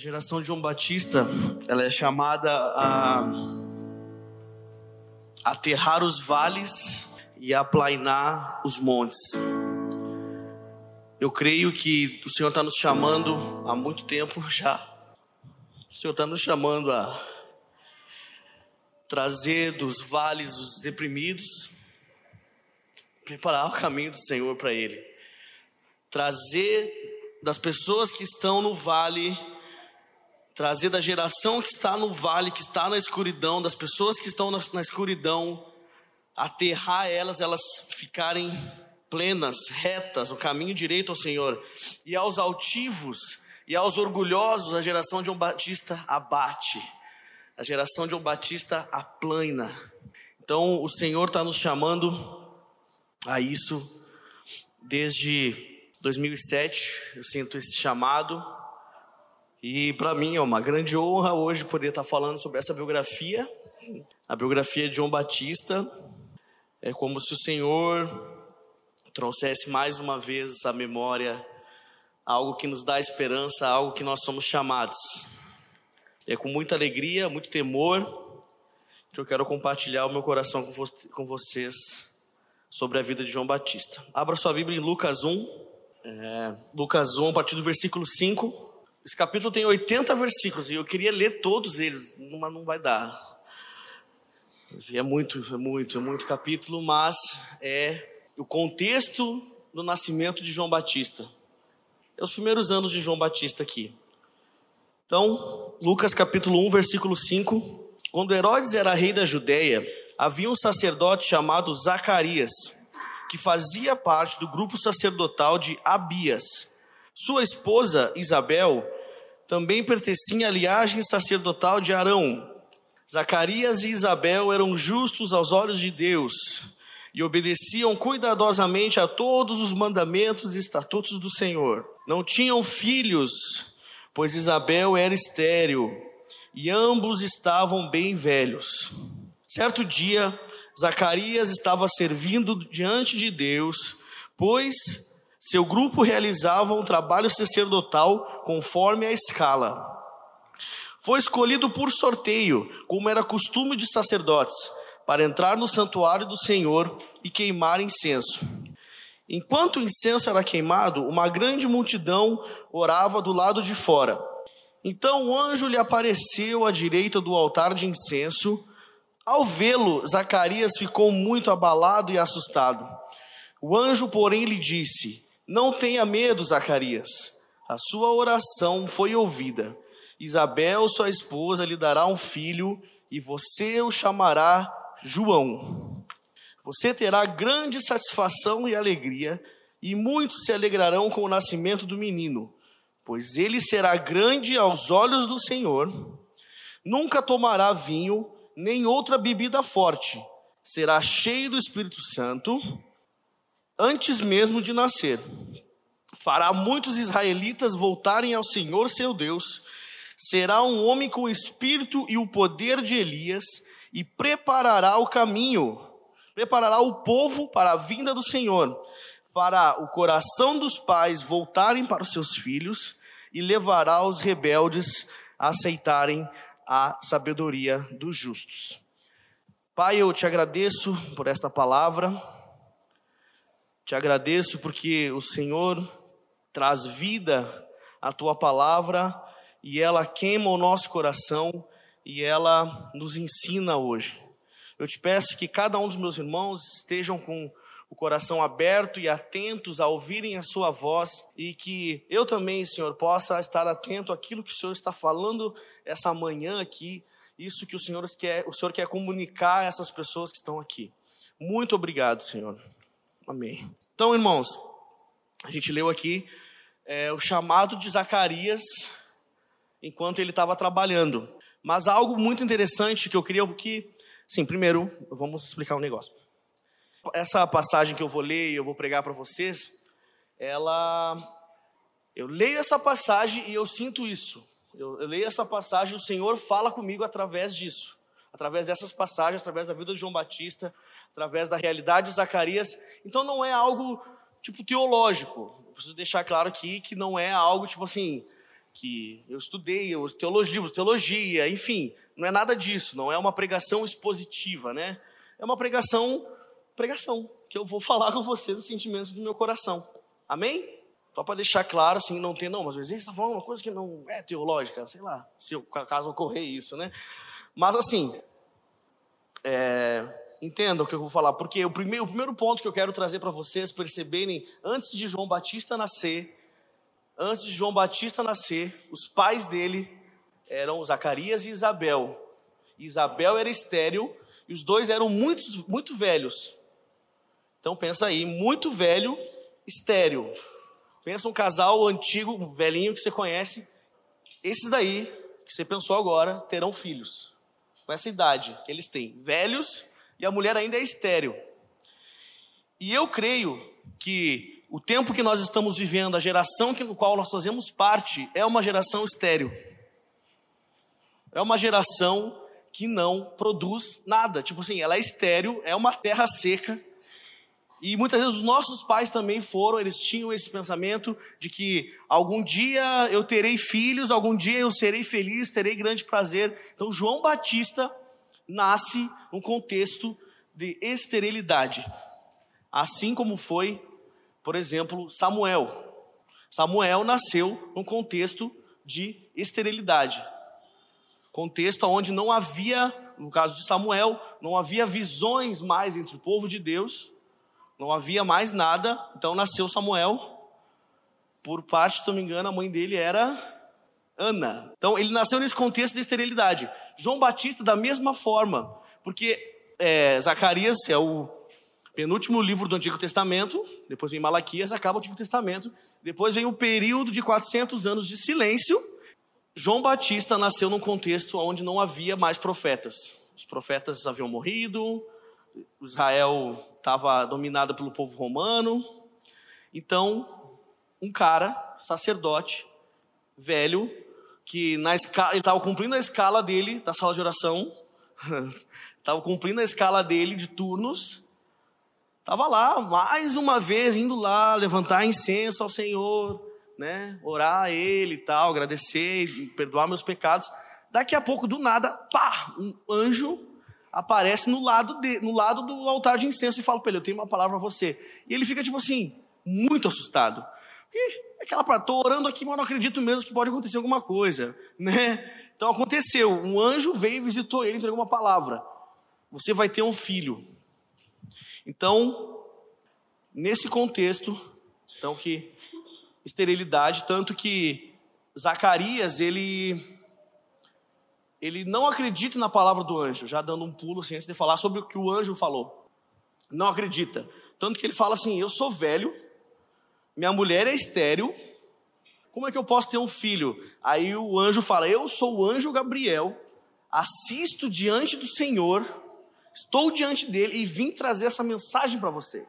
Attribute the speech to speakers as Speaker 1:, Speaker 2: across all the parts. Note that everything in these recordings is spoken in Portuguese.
Speaker 1: geração de João Batista, ela é chamada a aterrar os vales e aplainar os montes. Eu creio que o Senhor está nos chamando há muito tempo já. O Senhor está nos chamando a trazer dos vales os deprimidos, preparar o caminho do Senhor para ele, trazer das pessoas que estão no vale trazer da geração que está no vale, que está na escuridão, das pessoas que estão na, escuridão, aterrar elas, elas ficarem plenas, retas, o caminho direito ao Senhor. E aos altivos e aos orgulhosos, a geração de João Batista abate, a geração de João Batista aplana. Então, o Senhor está nos chamando a isso desde 2007. Eu sinto esse chamado e para mim é uma grande honra hoje poder estar falando sobre essa biografia, a biografia de João Batista. É como se o Senhor trouxesse mais uma vez essa memória, algo que nos dá esperança, algo que nós somos chamados. É com muita alegria, muito temor, que eu quero compartilhar o meu coração com, vo com vocês sobre a vida de João Batista. Abra sua Bíblia em Lucas 1, é, Lucas 1, a partir do versículo 5. Esse capítulo tem 80 versículos e eu queria ler todos eles, mas não vai dar. É muito, é muito, é muito capítulo, mas é o contexto do nascimento de João Batista. É os primeiros anos de João Batista aqui. Então, Lucas capítulo 1, versículo 5. Quando Herodes era rei da Judéia, havia um sacerdote chamado Zacarias, que fazia parte do grupo sacerdotal de Abias. Sua esposa, Isabel, também pertencia à linhagem sacerdotal de Arão. Zacarias e Isabel eram justos aos olhos de Deus e obedeciam cuidadosamente a todos os mandamentos e estatutos do Senhor. Não tinham filhos, pois Isabel era estéril e ambos estavam bem velhos. Certo dia, Zacarias estava servindo diante de Deus, pois seu grupo realizava um trabalho sacerdotal conforme a escala. Foi escolhido por sorteio, como era costume de sacerdotes, para entrar no santuário do Senhor e queimar incenso. Enquanto o incenso era queimado, uma grande multidão orava do lado de fora. Então o anjo lhe apareceu à direita do altar de incenso. Ao vê-lo, Zacarias ficou muito abalado e assustado. O anjo, porém, lhe disse: não tenha medo, Zacarias. A sua oração foi ouvida. Isabel, sua esposa, lhe dará um filho e você o chamará João. Você terá grande satisfação e alegria, e muitos se alegrarão com o nascimento do menino, pois ele será grande aos olhos do Senhor. Nunca tomará vinho, nem outra bebida forte. Será cheio do Espírito Santo antes mesmo de nascer. Fará muitos israelitas voltarem ao Senhor seu Deus. Será um homem com o espírito e o poder de Elias e preparará o caminho, preparará o povo para a vinda do Senhor. Fará o coração dos pais voltarem para os seus filhos e levará os rebeldes a aceitarem a sabedoria dos justos. Pai, eu te agradeço por esta palavra. Te agradeço porque o Senhor traz vida à tua palavra e ela queima o nosso coração e ela nos ensina hoje. Eu te peço que cada um dos meus irmãos estejam com o coração aberto e atentos a ouvirem a sua voz e que eu também, Senhor, possa estar atento àquilo que o Senhor está falando essa manhã aqui, isso que o Senhor quer, o Senhor quer comunicar a essas pessoas que estão aqui. Muito obrigado, Senhor. Amém. Então, irmãos, a gente leu aqui é, o chamado de Zacarias enquanto ele estava trabalhando. Mas algo muito interessante que eu queria que, sim, primeiro, vamos explicar um negócio. Essa passagem que eu vou ler e eu vou pregar para vocês, ela, eu leio essa passagem e eu sinto isso. Eu, eu leio essa passagem, e o Senhor fala comigo através disso, através dessas passagens, através da vida de João Batista, através da realidade de Zacarias. Então não é algo tipo teológico. Eu preciso deixar claro aqui que não é algo tipo assim, que eu estudei, os teologia, livros de teologia, enfim, não é nada disso, não é uma pregação expositiva, né? É uma pregação, pregação, que eu vou falar com vocês os sentimentos do meu coração. Amém? Só para deixar claro, assim, não tem, não, mas às vezes está falando uma coisa que não é teológica, sei lá, se o caso ocorrer isso, né? Mas assim, é, entendam o que eu vou falar, porque o primeiro, o primeiro ponto que eu quero trazer para vocês perceberem, antes de João Batista nascer, antes de João Batista nascer, os pais dele eram Zacarias e Isabel. Isabel era estéril e os dois eram muito, muito velhos. Então pensa aí, muito velho, estéril. Pensa um casal antigo, um velhinho que você conhece. Esses daí, que você pensou agora, terão filhos. Com essa idade que eles têm. Velhos e a mulher ainda é estéril. E eu creio que o tempo que nós estamos vivendo, a geração no qual nós fazemos parte, é uma geração estéril. É uma geração que não produz nada. Tipo assim, ela é estéril, é uma terra seca. E muitas vezes os nossos pais também foram, eles tinham esse pensamento de que algum dia eu terei filhos, algum dia eu serei feliz, terei grande prazer. Então João Batista nasce num contexto de esterilidade. Assim como foi, por exemplo, Samuel. Samuel nasceu num contexto de esterilidade. Contexto onde não havia, no caso de Samuel, não havia visões mais entre o povo de Deus, não havia mais nada, então nasceu Samuel. Por parte, se não me engano, a mãe dele era Ana. Então ele nasceu nesse contexto de esterilidade. João Batista, da mesma forma, porque é, Zacarias é o penúltimo livro do Antigo Testamento, depois vem Malaquias, acaba o Antigo Testamento, depois vem o período de 400 anos de silêncio. João Batista nasceu num contexto onde não havia mais profetas. Os profetas haviam morrido, Israel estava dominado pelo povo romano. Então, um cara, sacerdote, velho, que na escala, ele estava cumprindo a escala dele da sala de oração, estava cumprindo a escala dele de turnos, estava lá mais uma vez indo lá levantar incenso ao Senhor, né, orar a Ele e tal, agradecer, perdoar meus pecados. Daqui a pouco, do nada, pá, um anjo aparece no lado, de, no lado do altar de incenso e fala para ele: Eu tenho uma palavra para você. E ele fica tipo assim, muito assustado. Porque aquela para estou orando aqui, mas não acredito mesmo que pode acontecer alguma coisa, né? Então aconteceu, um anjo veio e visitou ele, entregou uma palavra. Você vai ter um filho. Então, nesse contexto, então que esterilidade, tanto que Zacarias, ele ele não acredita na palavra do anjo, já dando um pulo assim, antes de falar sobre o que o anjo falou. Não acredita. Tanto que ele fala assim: Eu sou velho, minha mulher é estéril, como é que eu posso ter um filho? Aí o anjo fala: Eu sou o anjo Gabriel, assisto diante do Senhor, estou diante dele e vim trazer essa mensagem para você.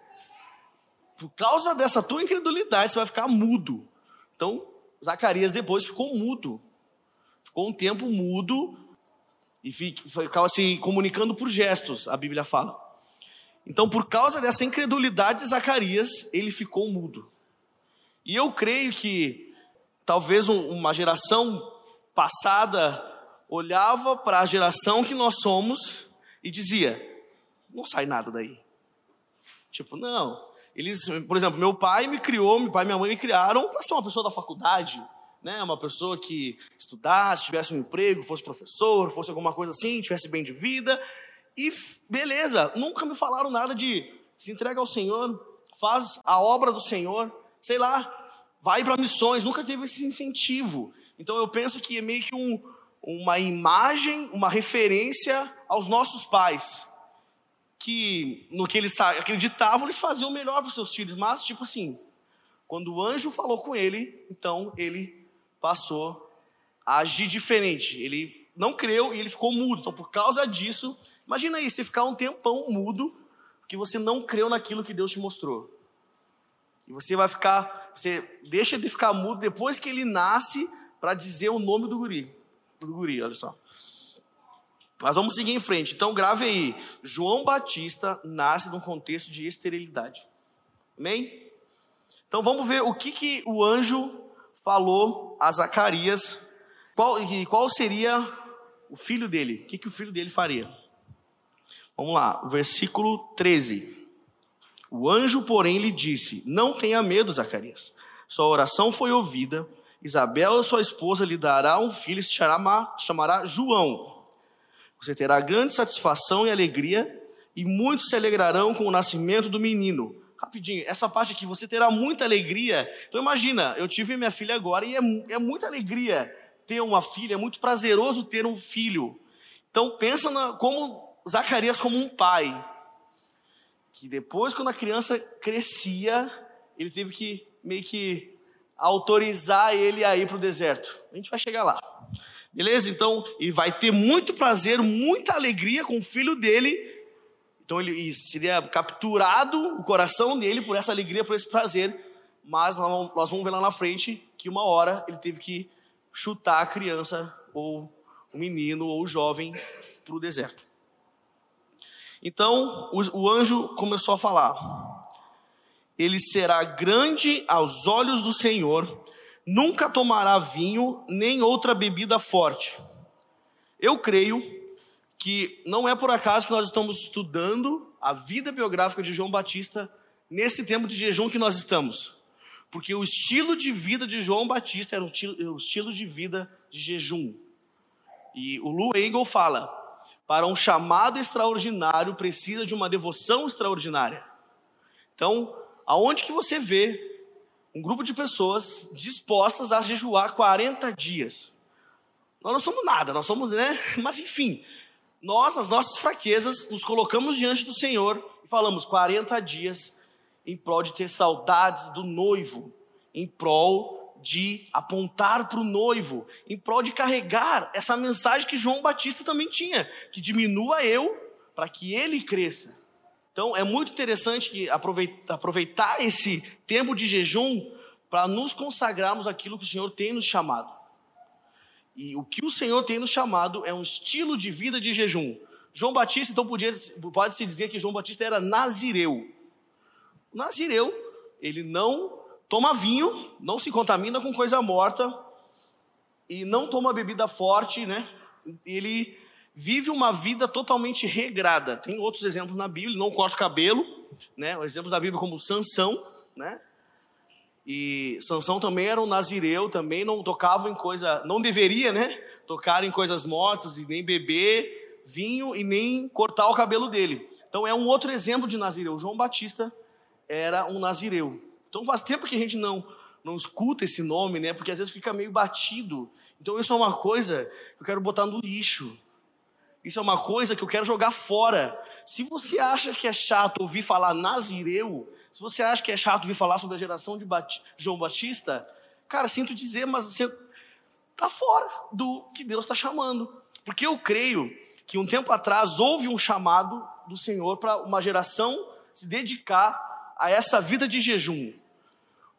Speaker 1: Por causa dessa tua incredulidade, você vai ficar mudo. Então, Zacarias depois ficou mudo. Ficou um tempo mudo e ficava se comunicando por gestos, a Bíblia fala. Então, por causa dessa incredulidade de Zacarias, ele ficou mudo. E eu creio que talvez uma geração passada olhava para a geração que nós somos e dizia: não sai nada daí. Tipo, não. Eles, por exemplo, meu pai me criou, meu pai e minha mãe me criaram para ser uma pessoa da faculdade, né? Uma pessoa que estudasse, tivesse um emprego, fosse professor, fosse alguma coisa assim, tivesse bem de vida. E beleza, nunca me falaram nada de se entrega ao Senhor, faz a obra do Senhor sei lá, vai para missões, nunca teve esse incentivo. Então eu penso que é meio que um, uma imagem, uma referência aos nossos pais. Que no que eles acreditavam, eles faziam o melhor para os seus filhos. Mas, tipo assim, quando o anjo falou com ele, então ele passou a agir diferente. Ele não creu e ele ficou mudo. Então, por causa disso, imagina aí, você ficar um tempão mudo, porque você não creu naquilo que Deus te mostrou. E você vai ficar, você deixa de ficar mudo depois que ele nasce para dizer o nome do guri. Do guri, olha só. Mas vamos seguir em frente. Então grave aí. João Batista nasce num contexto de esterilidade. Amém? Então vamos ver o que, que o anjo falou a Zacarias qual, qual seria o filho dele, o que, que o filho dele faria. Vamos lá, versículo 13. O anjo, porém, lhe disse: Não tenha medo, Zacarias. Sua oração foi ouvida. Isabela, sua esposa, lhe dará um filho e se chamará, chamará João. Você terá grande satisfação e alegria, e muitos se alegrarão com o nascimento do menino. Rapidinho, essa parte aqui, você terá muita alegria. Então imagina, eu tive minha filha agora e é, é muita alegria ter uma filha, é muito prazeroso ter um filho. Então pensa na, como Zacarias como um pai, que depois quando a criança crescia, ele teve que meio que autorizar ele a ir para o deserto. A gente vai chegar lá. Beleza? Então, ele vai ter muito prazer, muita alegria com o filho dele. Então, ele seria capturado o coração dele por essa alegria, por esse prazer. Mas nós vamos ver lá na frente que uma hora ele teve que chutar a criança, ou o menino, ou o jovem para o deserto. Então o, anjo começou a falar: Ele será grande aos olhos do Senhor, nunca tomará vinho nem outra bebida forte. Eu creio que não é por acaso que nós estamos estudando a vida biográfica de João Batista nesse tempo de jejum que nós estamos. Porque o estilo de vida de João Batista era o estilo de vida de jejum. E o Lou Engel fala: para um chamado extraordinário precisa de uma devoção extraordinária. Então, aonde que você vê um grupo de pessoas dispostas a jejuar 40 dias? Nós não somos nada, nós somos, né? Mas enfim, nós, nas nossas fraquezas, nos colocamos diante do Senhor e falamos 40 dias em prol de ter saudades do noivo, em prol de apontar para o noivo, em prol de carregar essa mensagem que João Batista também tinha, que diminua eu para que ele cresça. Então é muito interessante que aproveitar esse tempo de jejum para nos consagrarmos aquilo que o Senhor tem nos chamado. E o que o Senhor tem nos chamado é um estilo de vida de jejum. João Batista, então, pode-se dizer que João Batista era nazireu. Nazireu, ele não toma vinho, não se contamina com coisa morta e não toma bebida forte, né? Ele vive uma vida totalmente regrada. Tem outros exemplos na Bíblia, não corta o cabelo, né? Exemplos da Bíblia como Sansão, né? E Sansão também era um nazireu, também não tocava em coisa, não deveria, né? Tocar em coisas mortas e nem beber vinho e nem cortar o cabelo dele. Então é um outro exemplo de nazireu. João Batista era um nazireu. Então faz tempo que a gente não, não escuta esse nome, né? Porque às vezes fica meio batido. Então isso é uma coisa que eu quero botar no lixo. Isso é uma coisa que eu quero jogar fora. Se você acha que é chato ouvir falar Nazireu, se você acha que é chato ouvir falar sobre a geração de Bat João Batista, cara, sinto dizer, mas você está fora do que Deus está chamando. Porque eu creio que um tempo atrás houve um chamado do Senhor para uma geração se dedicar a essa vida de jejum.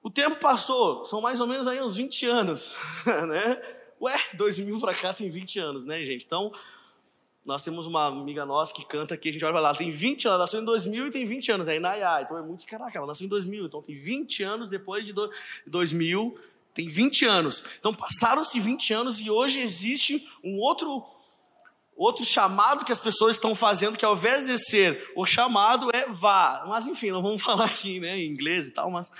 Speaker 1: O tempo passou, são mais ou menos aí uns 20 anos, né? Ué, 2000 para cá tem 20 anos, né, gente? Então, nós temos uma amiga nossa que canta aqui, a gente olha lá, tem 20 anos, ela nasceu em 2000 e tem 20 anos, aí Nayá, então é muito, caraca, ela nasceu em 2000, então tem 20 anos depois de 2000, tem 20 anos. Então passaram-se 20 anos e hoje existe um outro outro chamado que as pessoas estão fazendo, que ao invés de ser o chamado é vá. Mas enfim, não vamos falar aqui né, em inglês e tal, mas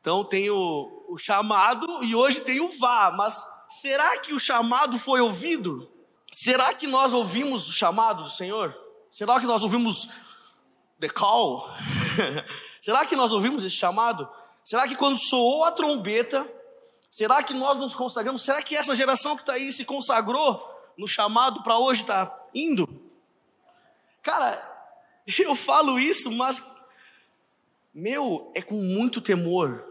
Speaker 1: então tem o, o chamado e hoje tem o vá, mas será que o chamado foi ouvido? Será que nós ouvimos o chamado do Senhor? Será que nós ouvimos the call? será que nós ouvimos esse chamado? Será que quando soou a trombeta, será que nós nos consagramos? Será que essa geração que está aí se consagrou no chamado para hoje está indo? Cara, eu falo isso, mas meu, é com muito temor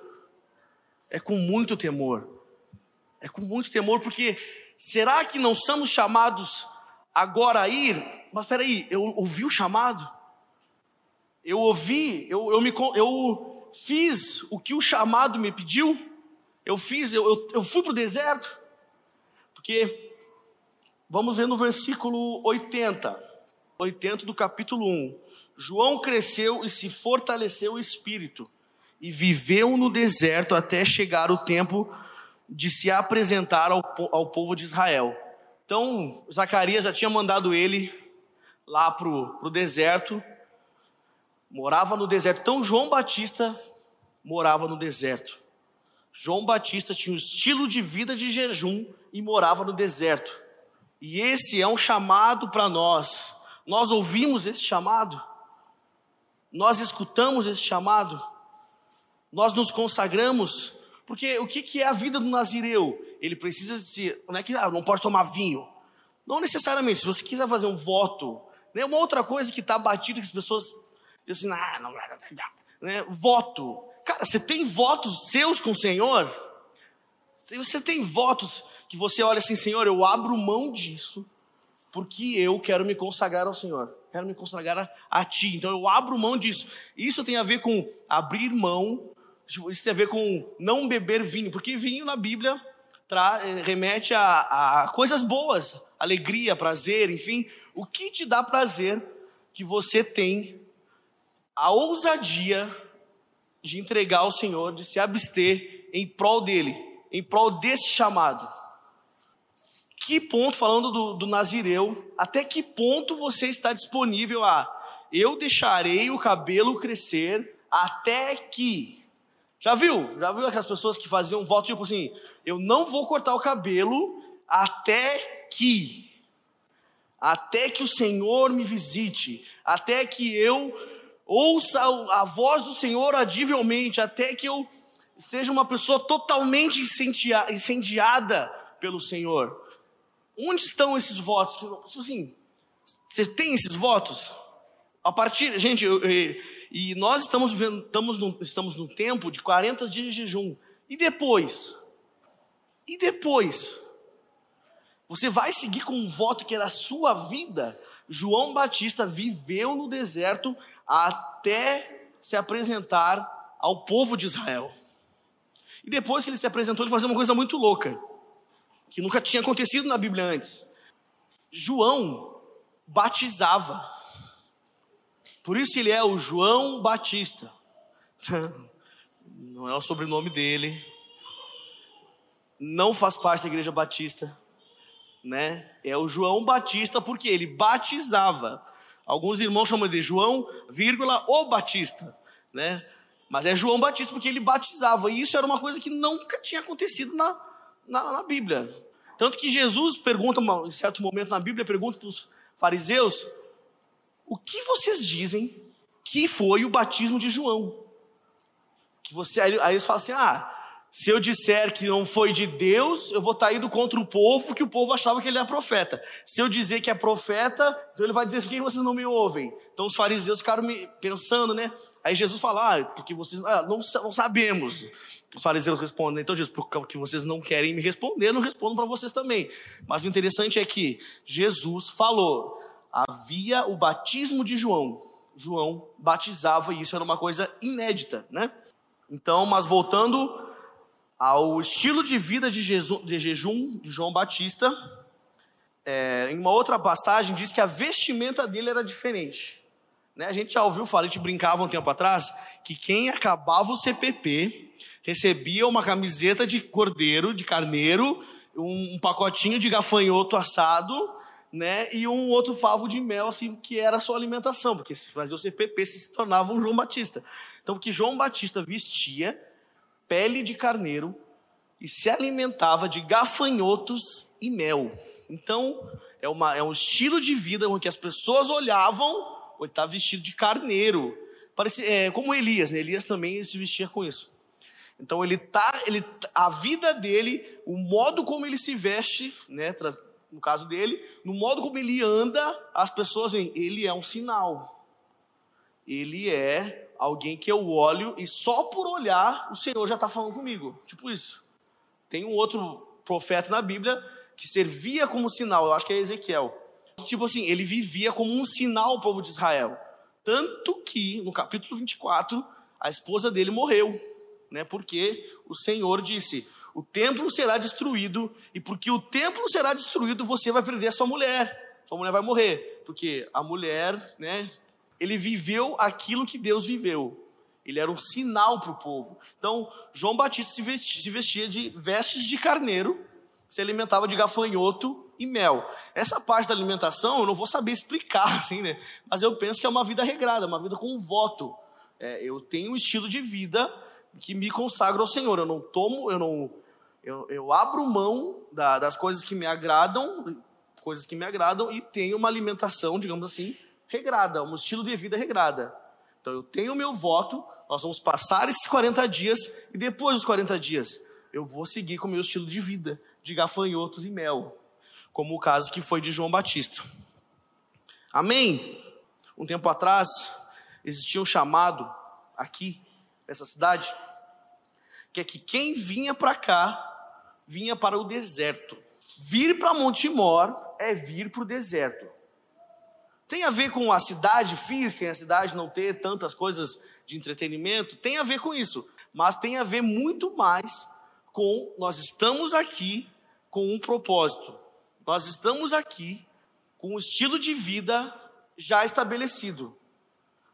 Speaker 1: é com muito temor. É com muito temor, porque será que não somos chamados agora a ir? Mas peraí, eu ouvi o chamado? Eu ouvi, eu, eu, me, eu fiz o que o chamado me pediu? Eu fiz, eu, eu, eu fui para o deserto? Porque, vamos ver no versículo 80, 80 do capítulo 1. João cresceu e se fortaleceu o espírito e viveu no deserto até chegar o tempo de se apresentar ao, ao povo de Israel. Então, Zacarias já tinha mandado ele lá para o deserto, morava no deserto. Então, João Batista morava no deserto. João Batista tinha um estilo de vida de jejum e morava no deserto. E esse é um chamado para nós. Nós ouvimos esse chamado, nós escutamos esse chamado, nós nos consagramos, porque o que é a vida do nazireu? Ele precisa se. Não é que ah, não pode tomar vinho. Não necessariamente. Se você quiser fazer um voto, né, uma outra coisa que está batida que as pessoas dizem assim, ah, não, né, voto. Cara, você tem votos seus com o Senhor? Você tem votos que você olha assim, Senhor, eu abro mão disso, porque eu quero me consagrar ao Senhor, quero me consagrar a, a Ti. Então eu abro mão disso. Isso tem a ver com abrir mão, isso tem a ver com não beber vinho, porque vinho na Bíblia eh, remete a, a coisas boas, alegria, prazer, enfim. O que te dá prazer que você tem a ousadia de entregar ao Senhor, de se abster em prol dele, em prol desse chamado. Que ponto, falando do, do Nazireu, até que ponto você está disponível a eu deixarei o cabelo crescer até que. Já viu? Já viu aquelas pessoas que faziam um voto tipo assim: eu não vou cortar o cabelo até que. Até que o Senhor me visite, até que eu ouça a voz do Senhor audivelmente, até que eu seja uma pessoa totalmente incendiada pelo Senhor. Onde estão esses votos? Tipo assim, você tem esses votos? A partir, gente, eu, eu, e nós estamos vivendo, estamos num, estamos num tempo de 40 dias de jejum. E depois? E depois? Você vai seguir com um voto que era a sua vida? João Batista viveu no deserto até se apresentar ao povo de Israel. E depois que ele se apresentou, ele fazia uma coisa muito louca, que nunca tinha acontecido na Bíblia antes. João batizava. Por isso ele é o João Batista. Não é o sobrenome dele. Não faz parte da igreja batista né? É o João Batista porque ele batizava. Alguns irmãos chamam de João, vírgula, o Batista, né? Mas é João Batista porque ele batizava. E isso era uma coisa que nunca tinha acontecido na, na, na Bíblia. Tanto que Jesus pergunta, em certo momento na Bíblia, pergunta para os fariseus: o que vocês dizem que foi o batismo de João? Que você, aí, aí eles falam assim: ah, se eu disser que não foi de Deus, eu vou estar indo contra o povo, que o povo achava que ele é profeta. Se eu dizer que é profeta, então ele vai dizer, por que vocês não me ouvem? Então os fariseus ficaram pensando, né? Aí Jesus fala, ah, porque vocês ah, não, não sabemos. Os fariseus respondem, então Jesus, porque vocês não querem me responder, não respondo para vocês também. Mas o interessante é que Jesus falou, havia o batismo de João. João batizava e isso era uma coisa inédita, né? Então, mas voltando ao estilo de vida de, Jesus, de jejum de João Batista, é, em uma outra passagem diz que a vestimenta dele era diferente. Né? A gente já ouviu falar, a gente brincava um tempo atrás, que quem acabava o CPP recebia uma camiseta de cordeiro, de carneiro, um, um pacotinho de gafanhoto assado, né? E um outro favo de mel, assim, que era a sua alimentação, porque se fazia o CPP, se tornava um João Batista. Então, que João Batista vestia pele de carneiro e se alimentava de gafanhotos e mel. Então, é, uma, é um estilo de vida onde as pessoas olhavam, ele está vestido de carneiro. Parece, é, como Elias, né? Elias também se vestia com isso. Então ele tá, ele, a vida dele, o modo como ele se veste, né, no caso dele, no modo como ele anda, as pessoas veem, ele é um sinal. Ele é alguém que eu olho e só por olhar o Senhor já está falando comigo. Tipo isso. Tem um outro profeta na Bíblia que servia como sinal, eu acho que é Ezequiel. Tipo assim, ele vivia como um sinal ao povo de Israel. Tanto que, no capítulo 24, a esposa dele morreu, né? Porque o Senhor disse: O templo será destruído, e porque o templo será destruído, você vai perder a sua mulher. Sua mulher vai morrer. Porque a mulher, né, ele viveu aquilo que Deus viveu. Ele era um sinal para o povo. Então, João Batista se vestia, se vestia de vestes de carneiro, se alimentava de gafanhoto e mel. Essa parte da alimentação eu não vou saber explicar, assim, né? Mas eu penso que é uma vida regrada, uma vida com um voto. É, eu tenho um estilo de vida que me consagra ao Senhor. Eu não tomo, eu não, eu, eu abro mão da, das coisas que me agradam, coisas que me agradam e tenho uma alimentação, digamos assim, regrada, um estilo de vida regrada. Então eu tenho o meu voto, nós vamos passar esses 40 dias e depois dos 40 dias eu vou seguir com o meu estilo de vida, de gafanhotos e mel, como o caso que foi de João Batista. Amém? Um tempo atrás existia um chamado aqui nessa cidade que é que quem vinha para cá vinha para o deserto. Vir para Montemor é vir para o deserto. Tem a ver com a cidade física e a cidade não ter tantas coisas de entretenimento, tem a ver com isso, mas tem a ver muito mais com nós estamos aqui com um propósito. Nós estamos aqui com um estilo de vida já estabelecido.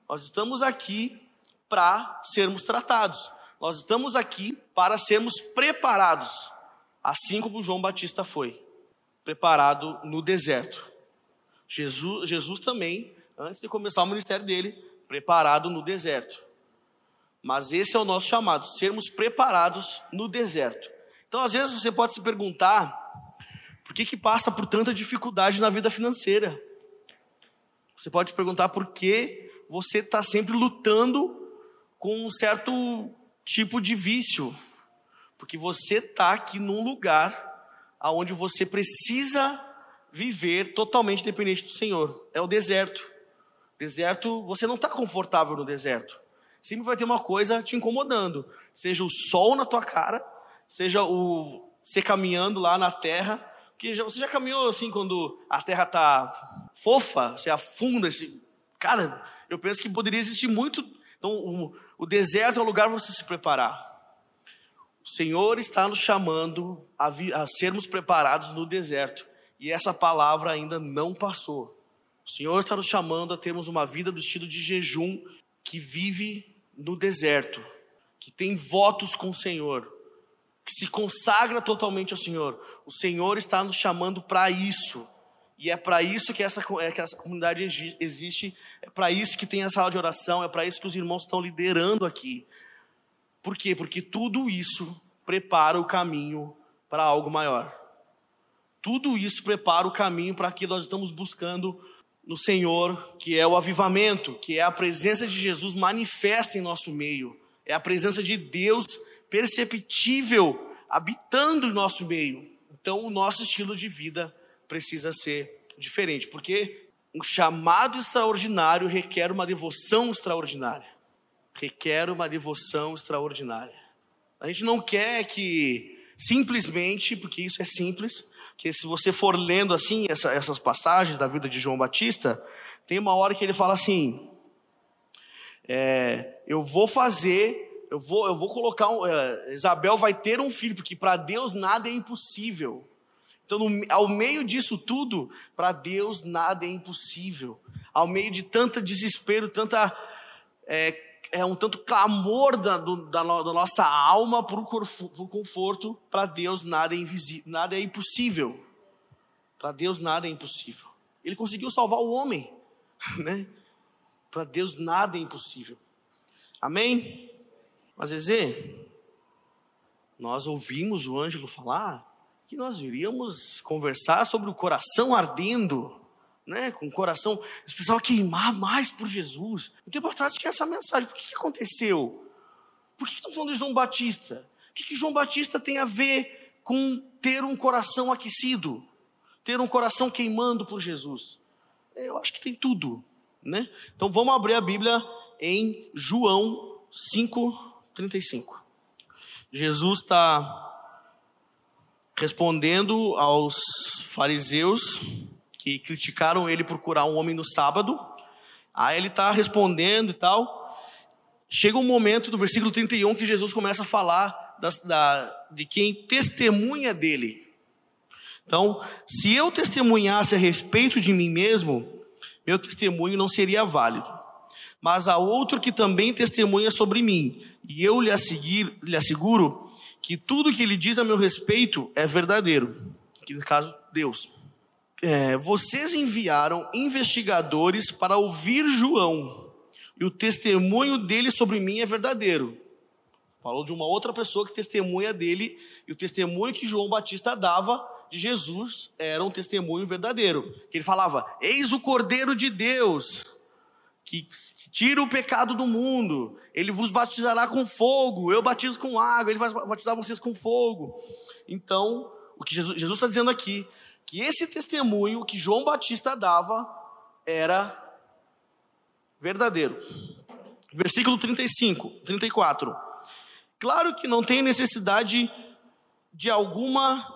Speaker 1: Nós estamos aqui para sermos tratados. Nós estamos aqui para sermos preparados, assim como João Batista foi preparado no deserto. Jesus, Jesus também, antes de começar o ministério dele, preparado no deserto. Mas esse é o nosso chamado, sermos preparados no deserto. Então, às vezes, você pode se perguntar por que, que passa por tanta dificuldade na vida financeira. Você pode se perguntar por que você está sempre lutando com um certo tipo de vício. Porque você está aqui num lugar onde você precisa viver totalmente dependente do Senhor. É o deserto. Deserto, você não está confortável no deserto. Sempre vai ter uma coisa te incomodando. Seja o sol na tua cara, seja o você caminhando lá na terra. Porque já, você já caminhou assim quando a terra está fofa, você afunda esse. Cara, eu penso que poderia existir muito. Então, o, o deserto é o lugar para você se preparar. O Senhor está nos chamando a, a sermos preparados no deserto. E essa palavra ainda não passou. O Senhor está nos chamando a termos uma vida do estilo de jejum que vive no deserto, que tem votos com o Senhor, que se consagra totalmente ao Senhor. O Senhor está nos chamando para isso. E é para isso que essa, é, que essa comunidade existe, é para isso que tem a sala de oração, é para isso que os irmãos estão liderando aqui. Por quê? Porque tudo isso prepara o caminho para algo maior. Tudo isso prepara o caminho para que nós estamos buscando no Senhor, que é o avivamento, que é a presença de Jesus manifesta em nosso meio, é a presença de Deus perceptível habitando em nosso meio. Então, o nosso estilo de vida precisa ser diferente, porque um chamado extraordinário requer uma devoção extraordinária. Requer uma devoção extraordinária. A gente não quer que simplesmente, porque isso é simples, que se você for lendo assim essa, essas passagens da vida de João Batista, tem uma hora que ele fala assim: é, eu vou fazer, eu vou, eu vou colocar, um, é, Isabel vai ter um filho, porque para Deus nada é impossível. Então, no, ao meio disso tudo, para Deus nada é impossível. Ao meio de tanta desespero, tanta é, é um tanto clamor da, do, da, no, da nossa alma por, por conforto, para Deus nada é, invisível, nada é impossível. Para Deus nada é impossível. Ele conseguiu salvar o homem, né? Para Deus nada é impossível. Amém? Mas Zezé, nós ouvimos o Ângelo falar que nós iríamos conversar sobre o coração ardendo né, com o coração, eles precisavam queimar mais por Jesus. Um tempo atrás tinha essa mensagem. Por que, que aconteceu? Por que, estão falando de João Batista? O que, que João Batista tem a ver com ter um coração aquecido? Ter um coração queimando por Jesus? Eu acho que tem tudo. Né? Então vamos abrir a Bíblia em João 5,35. Jesus está respondendo aos fariseus que criticaram ele por curar um homem no sábado. Aí ele está respondendo e tal. Chega um momento do versículo 31 que Jesus começa a falar das, da, de quem testemunha dele. Então, se eu testemunhasse a respeito de mim mesmo, meu testemunho não seria válido. Mas há outro que também testemunha sobre mim, e eu lhe, lhe asseguro que tudo que ele diz a meu respeito é verdadeiro. Que no caso, Deus. É, vocês enviaram investigadores para ouvir João, e o testemunho dele sobre mim é verdadeiro. Falou de uma outra pessoa que testemunha dele, e o testemunho que João Batista dava de Jesus era um testemunho verdadeiro. Que ele falava: Eis o Cordeiro de Deus, que tira o pecado do mundo. Ele vos batizará com fogo, eu batizo com água, ele vai batizar vocês com fogo. Então, o que Jesus está dizendo aqui, que esse testemunho que João Batista dava era verdadeiro. Versículo 35, 34. Claro que não tenho necessidade de alguma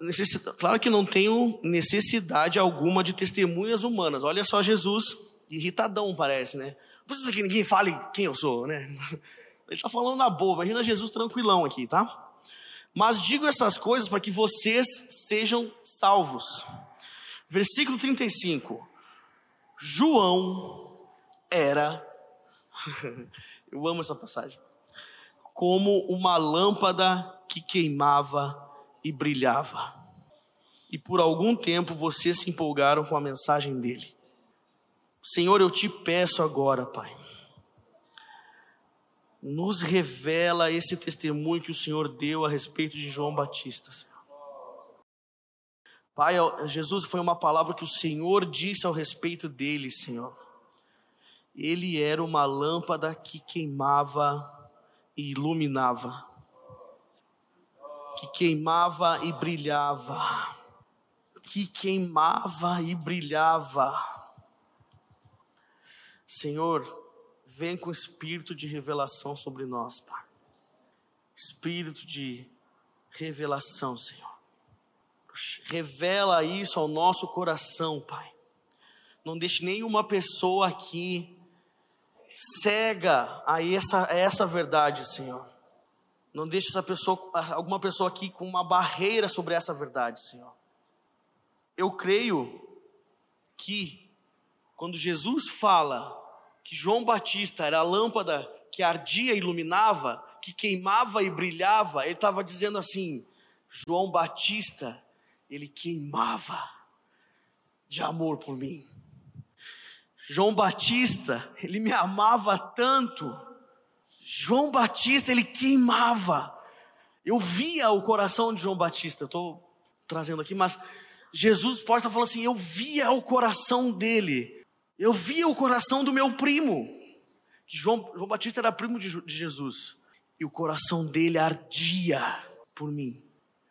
Speaker 1: necessidade, claro que não tenho necessidade alguma de testemunhas humanas. Olha só Jesus, irritadão parece, né? Não precisa que ninguém fale quem eu sou, né? Ele está falando na boa, imagina Jesus tranquilão aqui, tá? Mas digo essas coisas para que vocês sejam salvos. Versículo 35. João era. eu amo essa passagem como uma lâmpada que queimava e brilhava. E por algum tempo vocês se empolgaram com a mensagem dele. Senhor, eu te peço agora, Pai, nos revela esse testemunho que o Senhor deu a respeito de João Batista. Pai, Jesus foi uma palavra que o Senhor disse ao respeito dele, Senhor. Ele era uma lâmpada que queimava e iluminava, que queimava e brilhava, que queimava e brilhava. Senhor, vem com espírito de revelação sobre nós, Pai. Espírito de revelação, Senhor. Revela isso ao nosso coração, Pai. Não deixe nenhuma pessoa aqui cega a essa, a essa verdade, Senhor. Não deixe essa pessoa, alguma pessoa aqui com uma barreira sobre essa verdade, Senhor. Eu creio que quando Jesus fala que João Batista era a lâmpada que ardia e iluminava, que queimava e brilhava, ele estava dizendo assim: João Batista, ele queimava de amor por mim. João Batista, ele me amava tanto. João Batista, ele queimava. Eu via o coração de João Batista. Estou trazendo aqui, mas Jesus pode estar falando assim: eu via o coração dele. Eu via o coração do meu primo. João, João Batista era primo de, de Jesus. E o coração dele ardia por mim.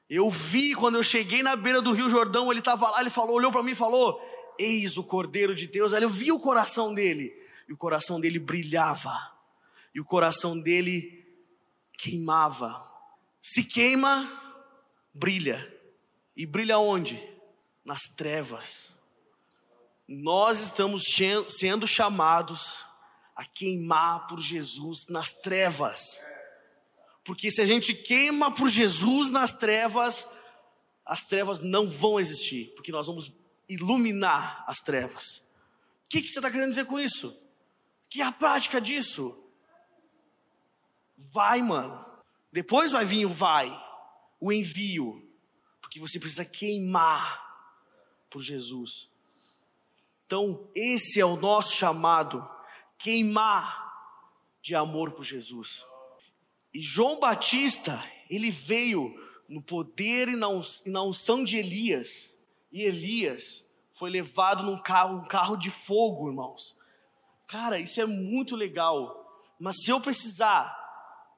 Speaker 1: Eu vi quando eu cheguei na beira do Rio Jordão, ele estava lá, ele falou, olhou para mim e falou: Eis o Cordeiro de Deus. Eu vi o coração dele, e o coração dele brilhava, e o coração dele queimava. Se queima, brilha. E brilha onde? Nas trevas. Nós estamos sendo chamados a queimar por Jesus nas trevas. Porque se a gente queima por Jesus nas trevas, as trevas não vão existir, porque nós vamos iluminar as trevas. O que, que você está querendo dizer com isso? Que é a prática disso? Vai, mano. Depois vai vir o vai, o envio, porque você precisa queimar por Jesus. Então, esse é o nosso chamado, queimar de amor por Jesus. E João Batista, ele veio no poder e na unção de Elias e Elias foi levado num carro, um carro de fogo, irmãos. Cara, isso é muito legal. Mas se eu precisar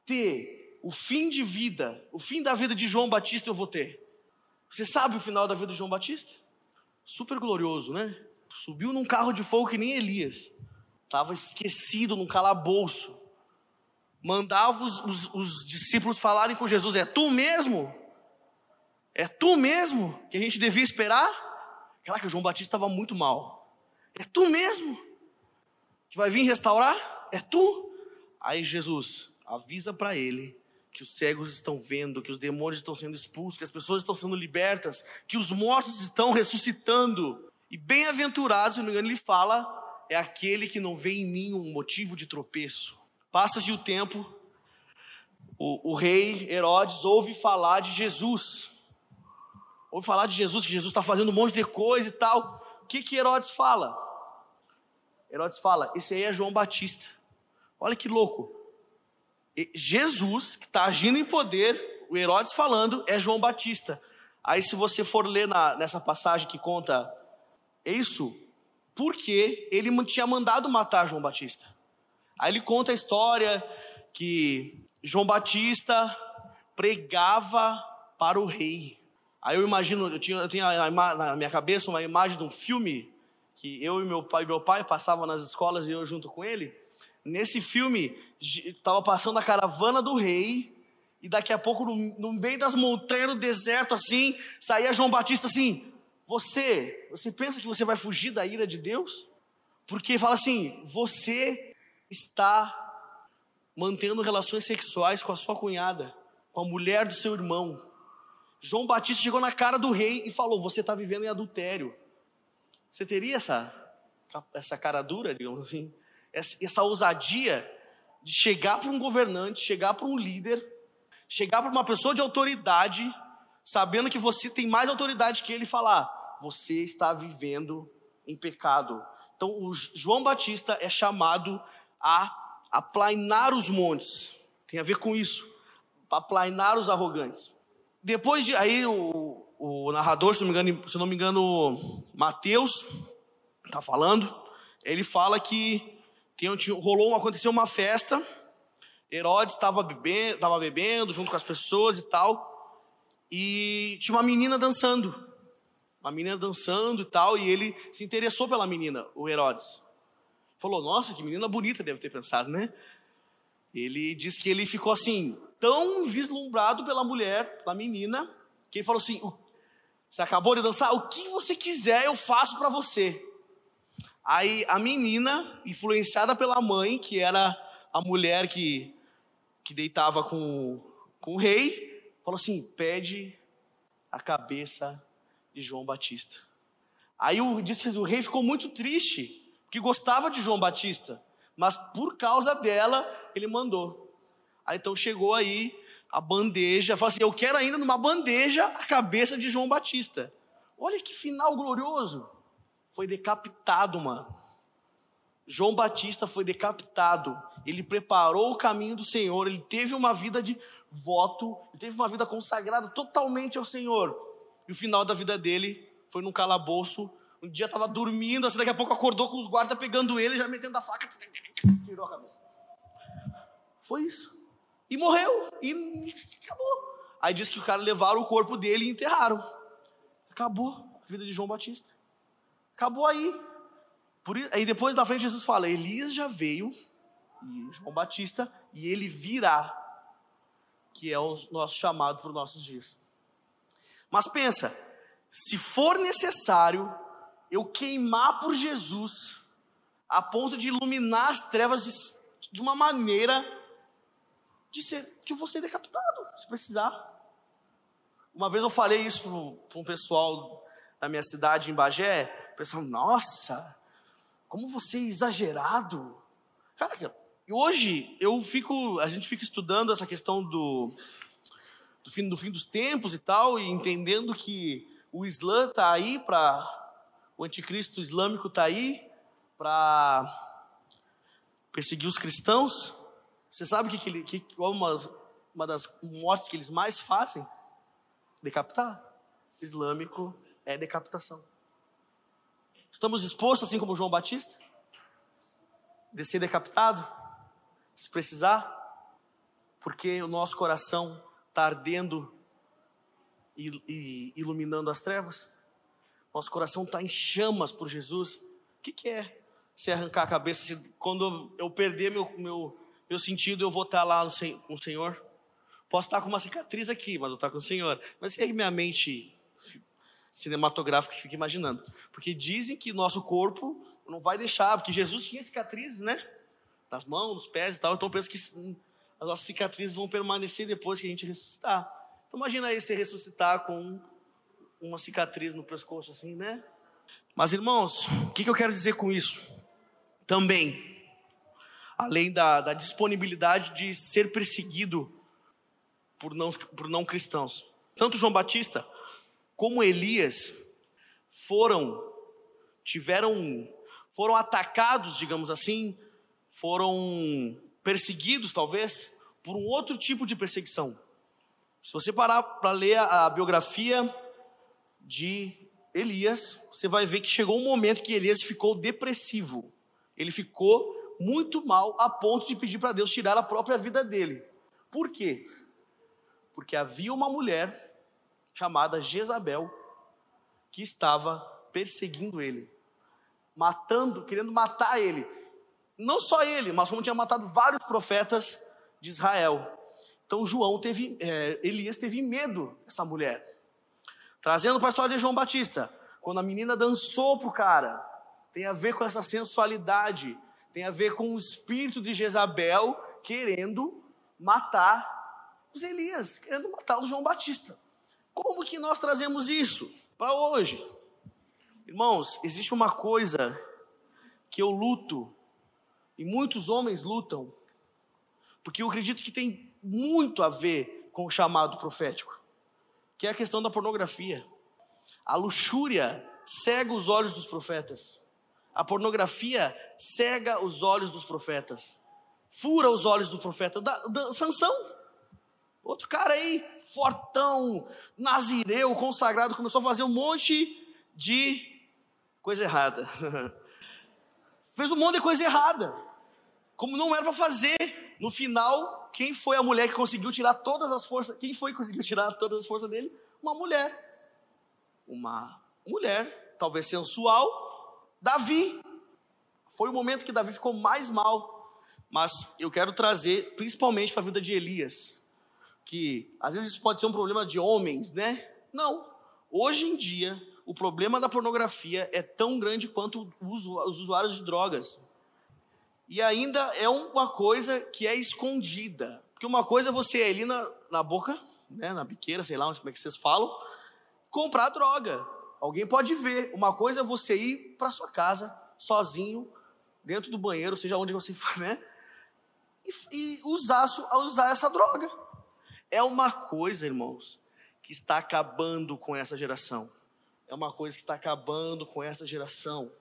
Speaker 1: ter o fim de vida, o fim da vida de João Batista, eu vou ter. Você sabe o final da vida de João Batista? Super glorioso, né? Subiu num carro de fogo que nem Elias. Estava esquecido num calabouço. Mandava os, os, os discípulos falarem com Jesus: É tu mesmo? É tu mesmo que a gente devia esperar? Caraca, João Batista estava muito mal. É tu mesmo que vai vir restaurar? É tu? Aí Jesus avisa para ele que os cegos estão vendo, que os demônios estão sendo expulsos, que as pessoas estão sendo libertas, que os mortos estão ressuscitando. E bem-aventurados, se não me engano, ele fala é aquele que não vê em mim um motivo de tropeço. Passa-se o tempo, o, o rei Herodes ouve falar de Jesus. Ouve falar de Jesus, que Jesus está fazendo um monte de coisa e tal. O que, que Herodes fala? Herodes fala: esse aí é João Batista. Olha que louco. Jesus, que está agindo em poder, o Herodes falando, é João Batista. Aí, se você for ler na, nessa passagem que conta isso, porque ele tinha mandado matar João Batista. Aí ele conta a história que João Batista pregava para o rei. Aí eu imagino, eu tinha, eu tinha na minha cabeça uma imagem de um filme que eu e meu pai, meu pai passavam nas escolas e eu junto com ele. Nesse filme estava passando a caravana do rei e daqui a pouco no, no meio das montanhas, no deserto assim, saía João Batista assim: "Você, você pensa que você vai fugir da ira de Deus? Porque fala assim: você está mantendo relações sexuais com a sua cunhada, com a mulher do seu irmão. João Batista chegou na cara do rei e falou: Você está vivendo em adultério. Você teria essa, essa cara dura, digamos assim, essa, essa ousadia de chegar para um governante, chegar para um líder, chegar para uma pessoa de autoridade, sabendo que você tem mais autoridade que ele, e falar: Você está vivendo em pecado. Então, o João Batista é chamado a aplainar os montes. Tem a ver com isso. Aplainar os arrogantes. Depois de aí o, o narrador, se não me engano, se não me engano Mateus está falando, ele fala que tinha, rolou, aconteceu uma festa, Herodes estava bebendo, tava bebendo junto com as pessoas e tal, e tinha uma menina dançando, uma menina dançando e tal, e ele se interessou pela menina, o Herodes. Falou, nossa, que menina bonita, deve ter pensado, né? Ele diz que ele ficou assim, tão vislumbrado pela mulher, pela menina, que ele falou assim: Você acabou de dançar? O que você quiser eu faço para você. Aí a menina, influenciada pela mãe, que era a mulher que, que deitava com, com o rei, falou assim: Pede a cabeça João Batista. Aí o, diz que o rei ficou muito triste que gostava de João Batista, mas por causa dela ele mandou. Aí então chegou aí a bandeja, falou assim: Eu quero ainda numa bandeja a cabeça de João Batista. Olha que final glorioso. Foi decapitado, mano. João Batista foi decapitado. Ele preparou o caminho do Senhor. Ele teve uma vida de voto. Ele teve uma vida consagrada totalmente ao Senhor. E o final da vida dele foi num calabouço um dia estava dormindo, assim, daqui a pouco acordou com os guardas pegando ele, já metendo a faca, tirou a cabeça. Foi isso. E morreu. E acabou. Aí diz que o cara levaram o corpo dele e enterraram. Acabou a vida de João Batista. Acabou aí. Por isso, aí depois da frente Jesus fala: Elias já veio, e João Batista, e ele virá, que é o nosso chamado para os nossos dias. Mas pensa, se for necessário, eu queimar por Jesus, a ponto de iluminar as trevas de, de uma maneira de ser que eu vou ser decapitado, se precisar. Uma vez eu falei isso para um pessoal da minha cidade, em Bagé, pessoal, nossa, como você é exagerado. Cara, hoje eu fico, a gente fica estudando essa questão do, do, fim, do fim dos tempos e tal, e entendendo que o Islã está aí para o anticristo islâmico está aí para perseguir os cristãos. Você sabe que, que, que qual uma, uma das mortes que eles mais fazem? Decapitar. Islâmico é decapitação. Estamos dispostos, assim como João Batista, de ser decapitado, se precisar, porque o nosso coração está ardendo e, e iluminando as trevas? nosso coração está em chamas por Jesus, o que, que é se arrancar a cabeça? Se, quando eu perder meu, meu, meu sentido, eu vou estar lá no, com o Senhor? Posso estar com uma cicatriz aqui, mas eu estar com o Senhor. Mas e aí minha mente cinematográfica fica imaginando? Porque dizem que nosso corpo não vai deixar, porque Jesus tinha cicatrizes, né? Nas mãos, nos pés e tal. Então penso que as nossas cicatrizes vão permanecer depois que a gente ressuscitar. Então imagina aí você ressuscitar com uma cicatriz no pescoço assim, né? Mas irmãos, o que, eu quero dizer com isso? também. Além da, da disponibilidade de ser perseguido por não, por não cristãos. Tanto João Batista como Elias foram, tiveram, foram atacados, digamos assim, foram perseguidos, talvez, por um outro tipo de perseguição. Se você parar para ler a, biografia de Elias, você vai ver que chegou um momento que Elias ficou depressivo. Ele ficou muito mal a ponto de pedir para Deus tirar a própria vida dele. Por quê? Porque havia uma mulher chamada Jezabel que estava perseguindo ele, matando, querendo matar ele. Não só ele, mas como tinha matado vários profetas de Israel. Então João teve, é, Elias teve medo dessa mulher. Trazendo para a história de João Batista, quando a menina dançou para o cara, tem a ver com essa sensualidade, tem a ver com o espírito de Jezabel querendo matar os Elias, querendo matar o João Batista. Como que nós trazemos isso para hoje? Irmãos, existe uma coisa que eu luto, e muitos homens lutam, porque eu acredito que tem muito a ver com o chamado profético, que é a questão da pornografia. A luxúria cega os olhos dos profetas. A pornografia cega os olhos dos profetas. Fura os olhos do profeta. Da, da, Sansão. Outro cara aí, fortão, nazireu, consagrado, começou a fazer um monte de coisa errada. Fez um monte de coisa errada. Como não era para fazer. No final, quem foi a mulher que conseguiu tirar todas as forças? Quem foi que conseguiu tirar todas as forças dele? Uma mulher. Uma mulher, talvez sensual, Davi. Foi o momento que Davi ficou mais mal. Mas eu quero trazer, principalmente para a vida de Elias que às vezes isso pode ser um problema de homens, né? Não. Hoje em dia, o problema da pornografia é tão grande quanto os usuários de drogas. E ainda é uma coisa que é escondida. Porque uma coisa é você ir ali na, na boca, né, na biqueira, sei lá como é que vocês falam, comprar droga. Alguém pode ver. Uma coisa é você ir para sua casa, sozinho, dentro do banheiro, seja onde você for, né? E, e usar, usar essa droga. É uma coisa, irmãos, que está acabando com essa geração. É uma coisa que está acabando com essa geração.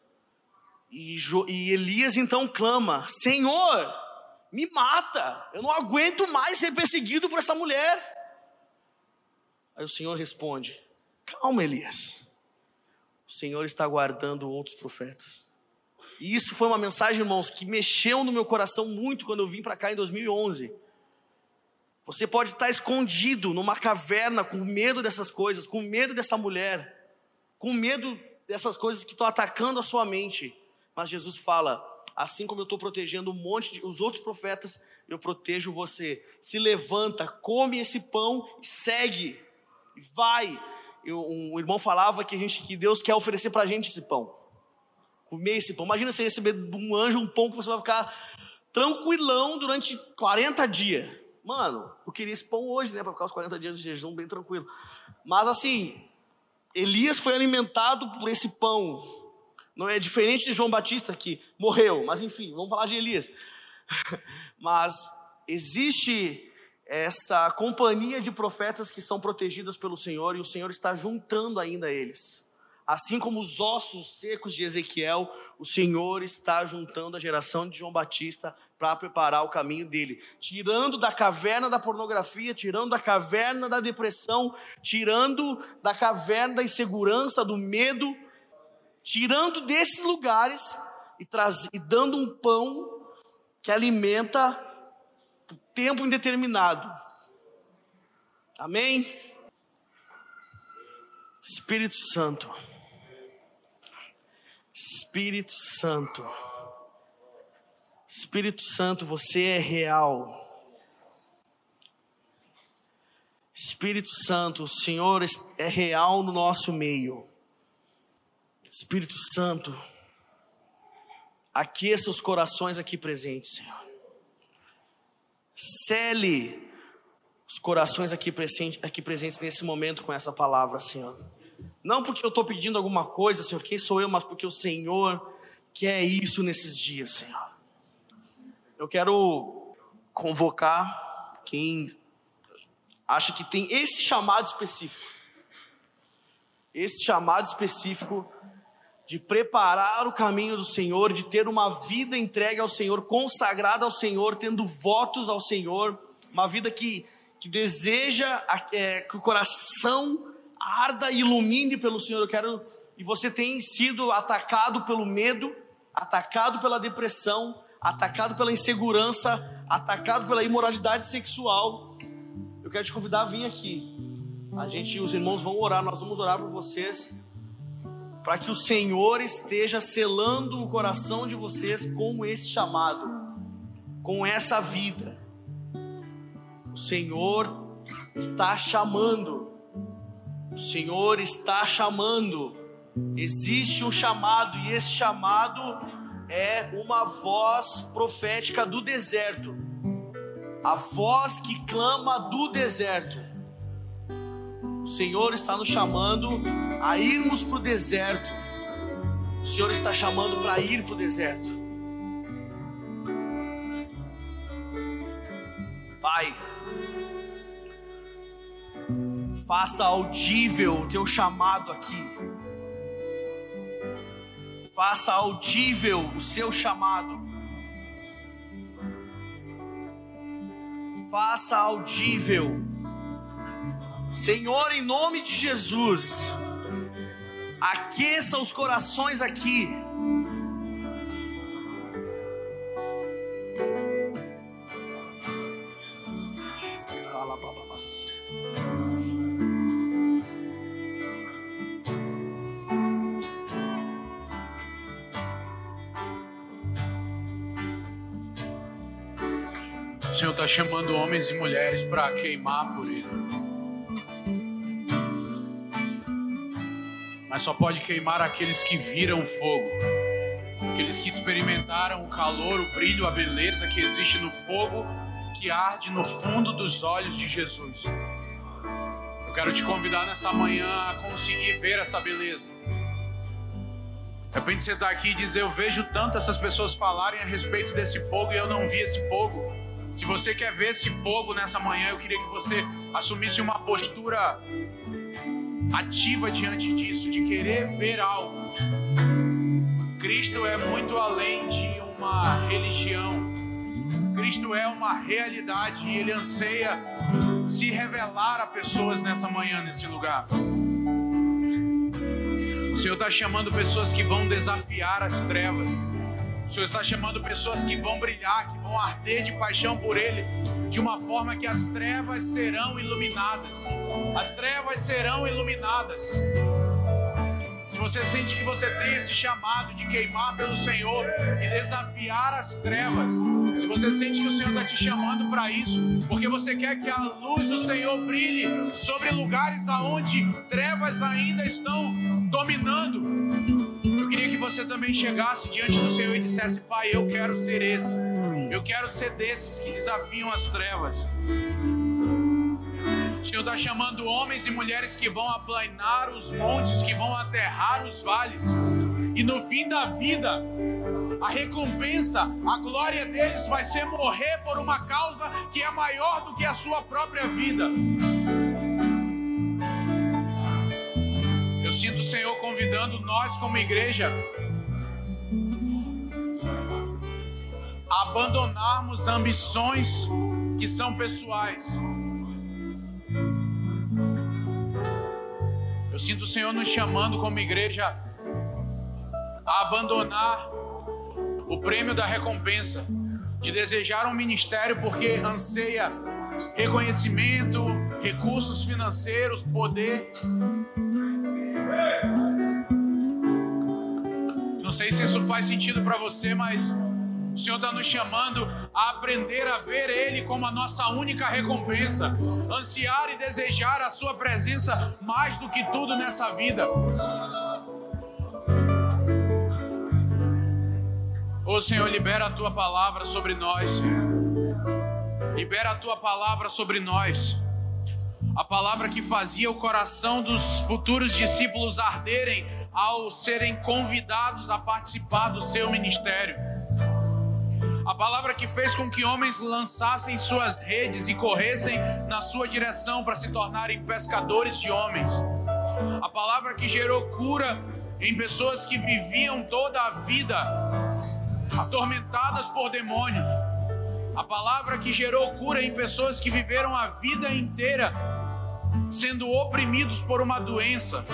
Speaker 1: E, jo, e Elias então clama: Senhor, me mata, eu não aguento mais ser perseguido por essa mulher. Aí o Senhor responde: Calma, Elias, o Senhor está guardando outros profetas. E isso foi uma mensagem, irmãos, que mexeu no meu coração muito quando eu vim para cá em 2011. Você pode estar escondido numa caverna com medo dessas coisas, com medo dessa mulher, com medo dessas coisas que estão atacando a sua mente. Mas Jesus fala: assim como eu estou protegendo um monte de os outros profetas, eu protejo você. Se levanta, come esse pão e segue. Vai. Eu, um irmão falava que, a gente, que Deus quer oferecer para a gente esse pão. Comer esse pão. Imagina você receber de um anjo um pão que você vai ficar tranquilão durante 40 dias. Mano, eu queria esse pão hoje, né? Para ficar os 40 dias de jejum bem tranquilo. Mas assim, Elias foi alimentado por esse pão. Não é diferente de João Batista que morreu, mas enfim, vamos falar de Elias. mas existe essa companhia de profetas que são protegidas pelo Senhor e o Senhor está juntando ainda eles. Assim como os ossos secos de Ezequiel, o Senhor está juntando a geração de João Batista para preparar o caminho dele, tirando da caverna da pornografia, tirando da caverna da depressão, tirando da caverna da insegurança, do medo, tirando desses lugares e, traz, e dando um pão que alimenta por tempo indeterminado. Amém? Espírito Santo. Espírito Santo. Espírito Santo, você é real. Espírito Santo, o Senhor é real no nosso meio. Espírito Santo, aqueça os corações aqui presentes, Senhor. Cele os corações aqui presentes, aqui presentes nesse momento com essa palavra, Senhor. Não porque eu estou pedindo alguma coisa, Senhor, quem sou eu, mas porque o Senhor quer isso nesses dias, Senhor. Eu quero convocar quem acha que tem esse chamado específico, esse chamado específico de preparar o caminho do Senhor, de ter uma vida entregue ao Senhor, consagrada ao Senhor, tendo votos ao Senhor, uma vida que, que deseja é, que o coração arda e ilumine pelo Senhor. Eu quero e você tem sido atacado pelo medo, atacado pela depressão, atacado pela insegurança, atacado pela imoralidade sexual. Eu quero te convidar a vir aqui. A gente, os irmãos vão orar, nós vamos orar por vocês para que o Senhor esteja selando o coração de vocês com esse chamado, com essa vida. O Senhor está chamando, o Senhor está chamando. Existe um chamado, e esse chamado é uma voz profética do deserto, a voz que clama do deserto. O Senhor está nos chamando a irmos para o deserto. O Senhor está chamando para ir para o deserto. Pai, faça audível o teu chamado aqui. Faça audível o seu chamado. Faça audível. Senhor, em nome de Jesus aqueça os corações aqui.
Speaker 2: Senhor está chamando homens e mulheres para queimar por Ele. Mas só pode queimar aqueles que viram fogo, aqueles que experimentaram o calor, o brilho, a beleza que existe no fogo que arde no fundo dos olhos de Jesus. Eu quero te convidar nessa manhã a conseguir ver essa beleza. De repente você está aqui e diz: Eu vejo tanto essas pessoas falarem a respeito desse fogo e eu não vi esse fogo. Se você quer ver esse fogo nessa manhã, eu queria que você assumisse uma postura ativa diante disso, de querer ver algo. Cristo é muito além de uma religião. Cristo é uma realidade e Ele anseia se revelar a pessoas nessa manhã, nesse lugar. O Senhor está chamando pessoas que vão desafiar as trevas. O Senhor está chamando pessoas que vão brilhar, que vão arder de paixão por Ele, de uma forma que as trevas serão iluminadas. As trevas serão iluminadas. Se você sente que você tem esse chamado de queimar pelo Senhor e desafiar as trevas, se você sente que o Senhor está te chamando para isso, porque você quer que a luz do Senhor brilhe sobre lugares aonde trevas ainda estão dominando, eu queria que você também chegasse diante do Senhor e dissesse: Pai, eu quero ser esse. Eu quero ser desses que desafiam as trevas. O Senhor está chamando homens e mulheres que vão aplanar os montes, que vão aterrar os vales. E no fim da vida, a recompensa, a glória deles vai ser morrer por uma causa que é maior do que a sua própria vida. Eu sinto o Senhor convidando nós, como igreja, abandonarmos ambições que são pessoais. Eu sinto o Senhor nos chamando como igreja a abandonar o prêmio da recompensa, de desejar um ministério porque anseia reconhecimento, recursos financeiros, poder. Não sei se isso faz sentido para você, mas o Senhor está nos chamando a aprender a ver Ele como a nossa única recompensa, ansiar e desejar a Sua presença mais do que tudo nessa vida. Ô oh, Senhor, libera a Tua palavra sobre nós, Senhor. Libera a Tua palavra sobre nós. A palavra que fazia o coração dos futuros discípulos arderem ao serem convidados a participar do seu ministério. A palavra que fez com que homens lançassem suas redes e corressem na sua direção para se tornarem pescadores de homens. A palavra que gerou cura em pessoas que viviam toda a vida atormentadas por demônios. A palavra que gerou cura em pessoas que viveram a vida inteira sendo oprimidos por uma doença,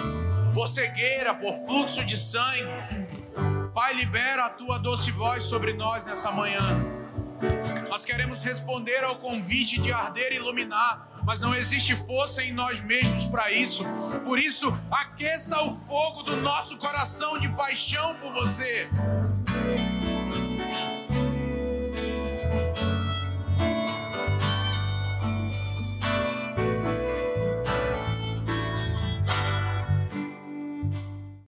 Speaker 2: por cegueira, por fluxo de sangue. Pai, libera a tua doce voz sobre nós nessa manhã. Nós queremos responder ao convite de arder e iluminar, mas não existe força em nós mesmos para isso. Por isso, aqueça o fogo do nosso coração de paixão por você.